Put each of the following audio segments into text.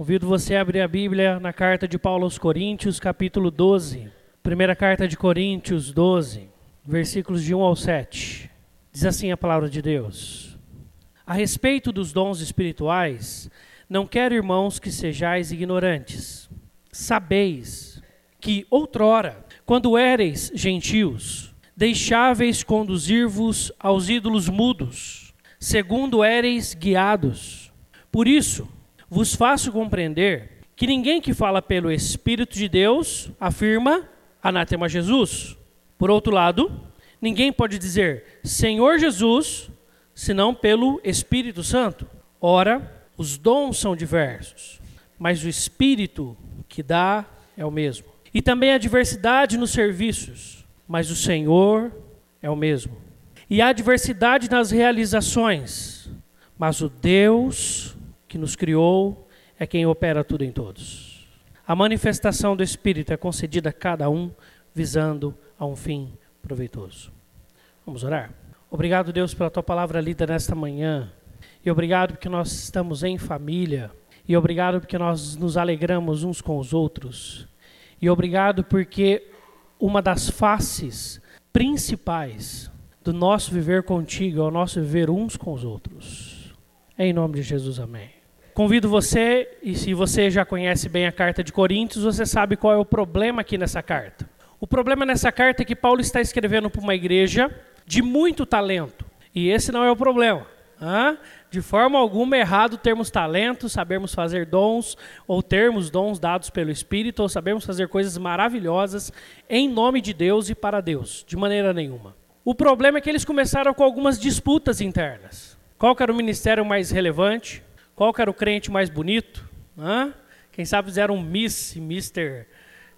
Convido você a abrir a Bíblia na carta de Paulo aos Coríntios, capítulo 12. Primeira carta de Coríntios 12, versículos de 1 ao 7. Diz assim a palavra de Deus: A respeito dos dons espirituais, não quero, irmãos, que sejais ignorantes. Sabeis que outrora, quando éreis gentios, deixáveis conduzir-vos aos ídolos mudos, segundo éreis guiados. Por isso, vos faço compreender que ninguém que fala pelo Espírito de Deus afirma anátema Jesus. Por outro lado, ninguém pode dizer Senhor Jesus senão pelo Espírito Santo. Ora, os dons são diversos, mas o Espírito que dá é o mesmo. E também há diversidade nos serviços, mas o Senhor é o mesmo. E há diversidade nas realizações, mas o Deus que nos criou é quem opera tudo em todos. A manifestação do Espírito é concedida a cada um visando a um fim proveitoso. Vamos orar? Obrigado, Deus, pela tua palavra lida nesta manhã. E obrigado porque nós estamos em família. E obrigado porque nós nos alegramos uns com os outros. E obrigado porque uma das faces principais do nosso viver contigo é o nosso viver uns com os outros. Em nome de Jesus, amém. Convido você, e se você já conhece bem a carta de Coríntios, você sabe qual é o problema aqui nessa carta. O problema nessa carta é que Paulo está escrevendo para uma igreja de muito talento. E esse não é o problema. De forma alguma é errado termos talento, sabermos fazer dons, ou termos dons dados pelo Espírito, ou sabermos fazer coisas maravilhosas em nome de Deus e para Deus. De maneira nenhuma. O problema é que eles começaram com algumas disputas internas. Qual era o ministério mais relevante? Qual era o crente mais bonito? Hã? Quem sabe fizeram um Miss Mister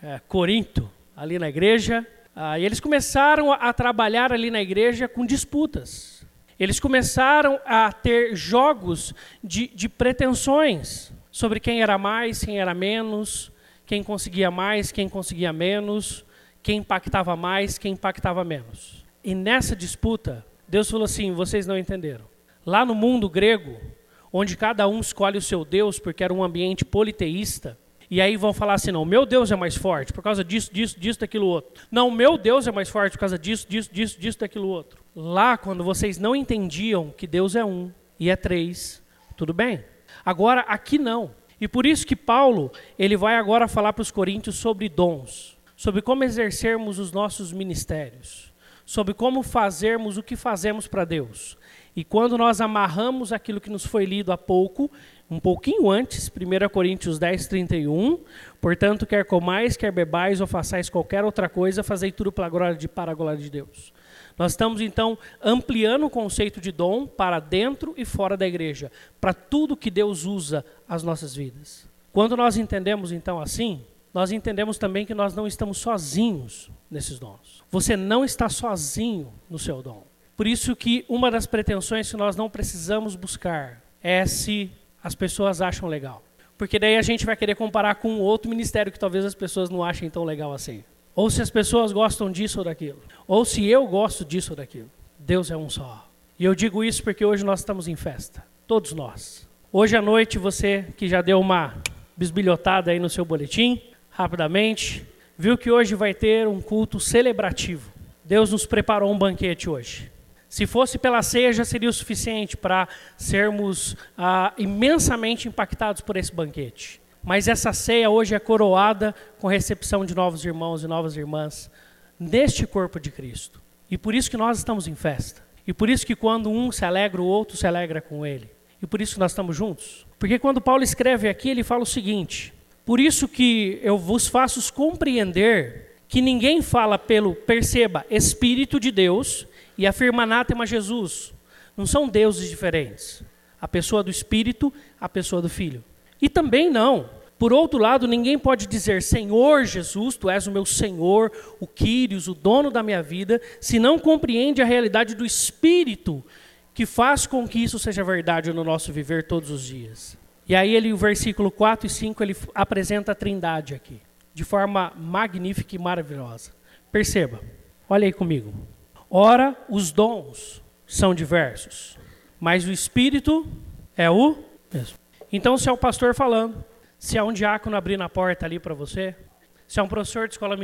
é, Corinto ali na igreja. Ah, e eles começaram a trabalhar ali na igreja com disputas. Eles começaram a ter jogos de, de pretensões sobre quem era mais, quem era menos, quem conseguia mais, quem conseguia menos, quem impactava mais, quem impactava menos. E nessa disputa, Deus falou assim: vocês não entenderam. Lá no mundo grego, onde cada um escolhe o seu Deus, porque era um ambiente politeísta. E aí vão falar assim: não, meu Deus é mais forte por causa disso, disso, disso, daquilo outro. Não, meu Deus é mais forte por causa disso, disso, disso, disso, daquilo outro. Lá, quando vocês não entendiam que Deus é um e é três, tudo bem. Agora, aqui não. E por isso que Paulo, ele vai agora falar para os coríntios sobre dons, sobre como exercermos os nossos ministérios, sobre como fazermos o que fazemos para Deus. E quando nós amarramos aquilo que nos foi lido há pouco, um pouquinho antes, 1 Coríntios 10, 31, portanto, quer comais, quer bebais ou façais qualquer outra coisa, fazei tudo para a glória de, para a glória de Deus. Nós estamos, então, ampliando o conceito de dom para dentro e fora da igreja, para tudo que Deus usa as nossas vidas. Quando nós entendemos, então, assim, nós entendemos também que nós não estamos sozinhos nesses dons. Você não está sozinho no seu dom. Por isso que uma das pretensões que nós não precisamos buscar é se as pessoas acham legal. Porque daí a gente vai querer comparar com outro ministério que talvez as pessoas não achem tão legal assim. Ou se as pessoas gostam disso ou daquilo. Ou se eu gosto disso ou daquilo. Deus é um só. E eu digo isso porque hoje nós estamos em festa. Todos nós. Hoje à noite, você que já deu uma bisbilhotada aí no seu boletim, rapidamente, viu que hoje vai ter um culto celebrativo. Deus nos preparou um banquete hoje. Se fosse pela ceia, já seria o suficiente para sermos ah, imensamente impactados por esse banquete. Mas essa ceia hoje é coroada com recepção de novos irmãos e novas irmãs neste corpo de Cristo. E por isso que nós estamos em festa. E por isso que quando um se alegra, o outro se alegra com ele. E por isso que nós estamos juntos. Porque quando Paulo escreve aqui, ele fala o seguinte: Por isso que eu vos faço compreender que ninguém fala pelo, perceba, Espírito de Deus, e afirma anátema Jesus. Não são deuses diferentes. A pessoa do Espírito, a pessoa do Filho. E também não. Por outro lado, ninguém pode dizer Senhor Jesus, tu és o meu Senhor, o Quírios, o dono da minha vida, se não compreende a realidade do Espírito que faz com que isso seja verdade no nosso viver todos os dias. E aí ele, o versículo 4 e 5, ele apresenta a trindade aqui, de forma magnífica e maravilhosa. Perceba, olha aí comigo. Ora, os dons são diversos, mas o Espírito é o mesmo. Então, se é o pastor falando, Se há um diácono abrindo a porta ali para você, se há um professor de escola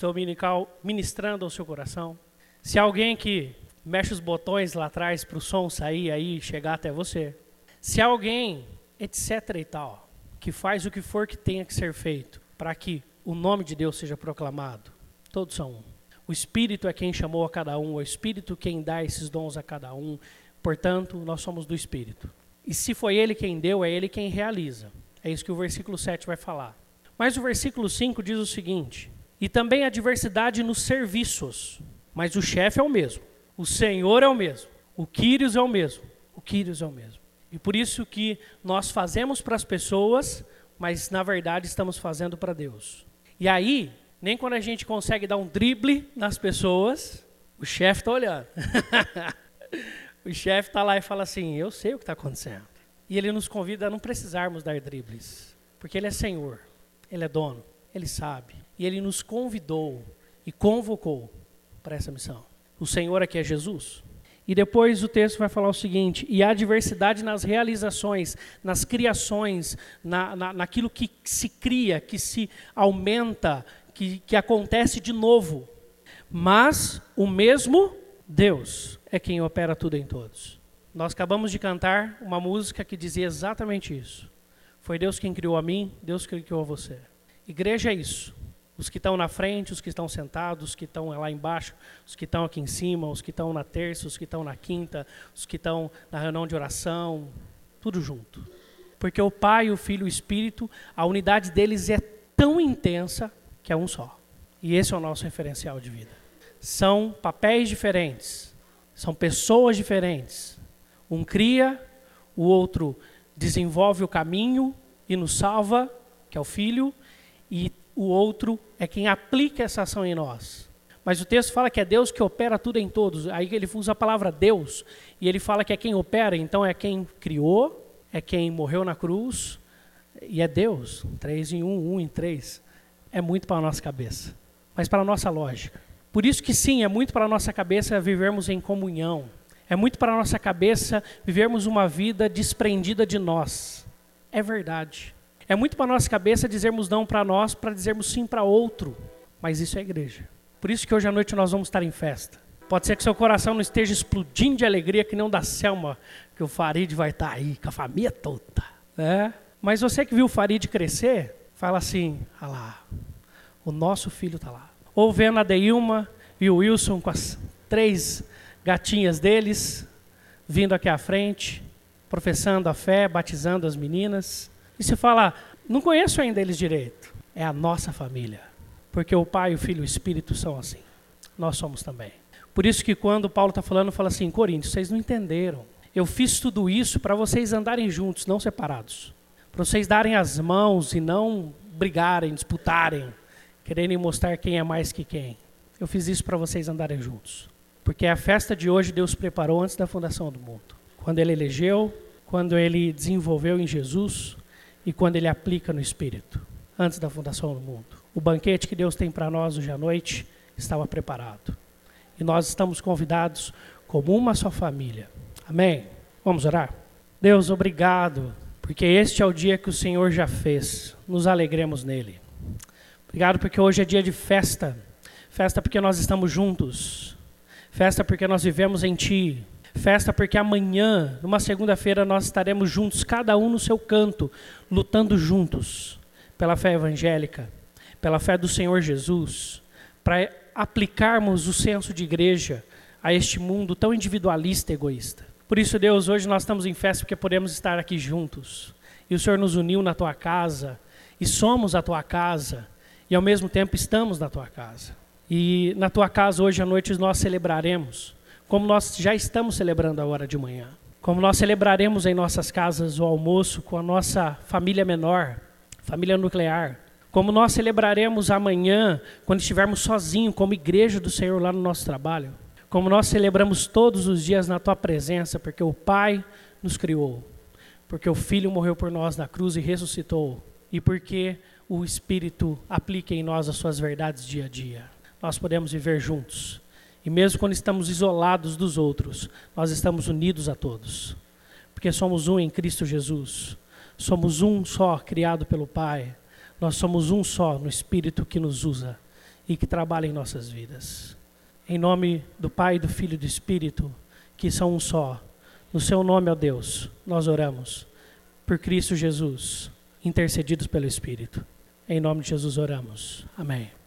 dominical ministrando ao seu coração, se há alguém que mexe os botões lá atrás para o som sair aí e chegar até você, se há alguém, etc e tal, que faz o que for que tenha que ser feito para que o nome de Deus seja proclamado, todos são um. O Espírito é quem chamou a cada um, o Espírito quem dá esses dons a cada um. Portanto, nós somos do Espírito. E se foi Ele quem deu, é Ele quem realiza. É isso que o versículo 7 vai falar. Mas o versículo 5 diz o seguinte: E também a diversidade nos serviços, mas o chefe é o mesmo, o Senhor é o mesmo, o Quírios é o mesmo, o Quírios é o mesmo. E por isso que nós fazemos para as pessoas, mas na verdade estamos fazendo para Deus. E aí, nem quando a gente consegue dar um drible nas pessoas, o chefe está olhando. o chefe está lá e fala assim: Eu sei o que está acontecendo. E ele nos convida a não precisarmos dar dribles, porque ele é Senhor, ele é dono, ele sabe. E ele nos convidou e convocou para essa missão. O Senhor aqui é Jesus. E depois o texto vai falar o seguinte: e há diversidade nas realizações, nas criações, na, na, naquilo que se cria, que se aumenta, que, que acontece de novo. Mas o mesmo Deus é quem opera tudo em todos. Nós acabamos de cantar uma música que dizia exatamente isso. Foi Deus quem criou a mim, Deus quem criou a você. Igreja é isso. Os que estão na frente, os que estão sentados, os que estão lá embaixo, os que estão aqui em cima, os que estão na terça, os que estão na quinta, os que estão na reunião de oração, tudo junto. Porque o Pai, o Filho e o Espírito, a unidade deles é tão intensa que é um só. E esse é o nosso referencial de vida. São papéis diferentes, são pessoas diferentes. Um cria, o outro desenvolve o caminho e nos salva, que é o Filho, e o outro é quem aplica essa ação em nós. Mas o texto fala que é Deus que opera tudo em todos. Aí ele usa a palavra Deus e ele fala que é quem opera, então é quem criou, é quem morreu na cruz e é Deus. Três em um, um em três. É muito para a nossa cabeça, mas para a nossa lógica. Por isso que sim, é muito para a nossa cabeça vivermos em comunhão. É muito para a nossa cabeça vivermos uma vida desprendida de nós. É verdade. É muito para nossa cabeça dizermos não para nós, para dizermos sim para outro. Mas isso é igreja. Por isso que hoje à noite nós vamos estar em festa. Pode ser que seu coração não esteja explodindo de alegria, que não da Selma, que o Farid vai estar aí, com a família toda. Né? Mas você que viu o Farid crescer, fala assim: ah lá, o nosso filho está lá. Ou vendo a Deilma e o Wilson com as três gatinhas deles, vindo aqui à frente, professando a fé, batizando as meninas. E se fala, não conheço ainda eles direito. É a nossa família. Porque o Pai, o Filho e o Espírito são assim. Nós somos também. Por isso que quando Paulo está falando, fala assim, Coríntios, vocês não entenderam. Eu fiz tudo isso para vocês andarem juntos, não separados. Para vocês darem as mãos e não brigarem, disputarem, quererem mostrar quem é mais que quem. Eu fiz isso para vocês andarem juntos. Porque a festa de hoje Deus preparou antes da fundação do mundo. Quando ele elegeu, quando ele desenvolveu em Jesus, e quando ele aplica no Espírito, antes da fundação do mundo. O banquete que Deus tem para nós hoje à noite estava preparado. E nós estamos convidados como uma só família. Amém? Vamos orar? Deus, obrigado, porque este é o dia que o Senhor já fez. Nos alegremos nele. Obrigado porque hoje é dia de festa. Festa porque nós estamos juntos. Festa porque nós vivemos em Ti. Festa porque amanhã, numa segunda-feira, nós estaremos juntos, cada um no seu canto, lutando juntos pela fé evangélica, pela fé do Senhor Jesus, para aplicarmos o senso de igreja a este mundo tão individualista e egoísta. Por isso, Deus, hoje nós estamos em festa porque podemos estar aqui juntos. E o Senhor nos uniu na tua casa, e somos a tua casa, e ao mesmo tempo estamos na tua casa. E na tua casa hoje à noite nós celebraremos como nós já estamos celebrando a hora de manhã. Como nós celebraremos em nossas casas o almoço com a nossa família menor, família nuclear. Como nós celebraremos amanhã, quando estivermos sozinhos, como igreja do Senhor lá no nosso trabalho. Como nós celebramos todos os dias na tua presença, porque o Pai nos criou, porque o Filho morreu por nós na cruz e ressuscitou, e porque o Espírito aplica em nós as suas verdades dia a dia. Nós podemos viver juntos e mesmo quando estamos isolados dos outros, nós estamos unidos a todos. Porque somos um em Cristo Jesus. somos um só, criado pelo Pai. Nós somos um só no Espírito que nos usa e que trabalha em nossas vidas. Em nome do Pai, do Filho e do Espírito, que são um só. No seu nome, ó Deus, nós oramos. Por Cristo Jesus, intercedidos pelo Espírito. Em nome de Jesus oramos. Amém.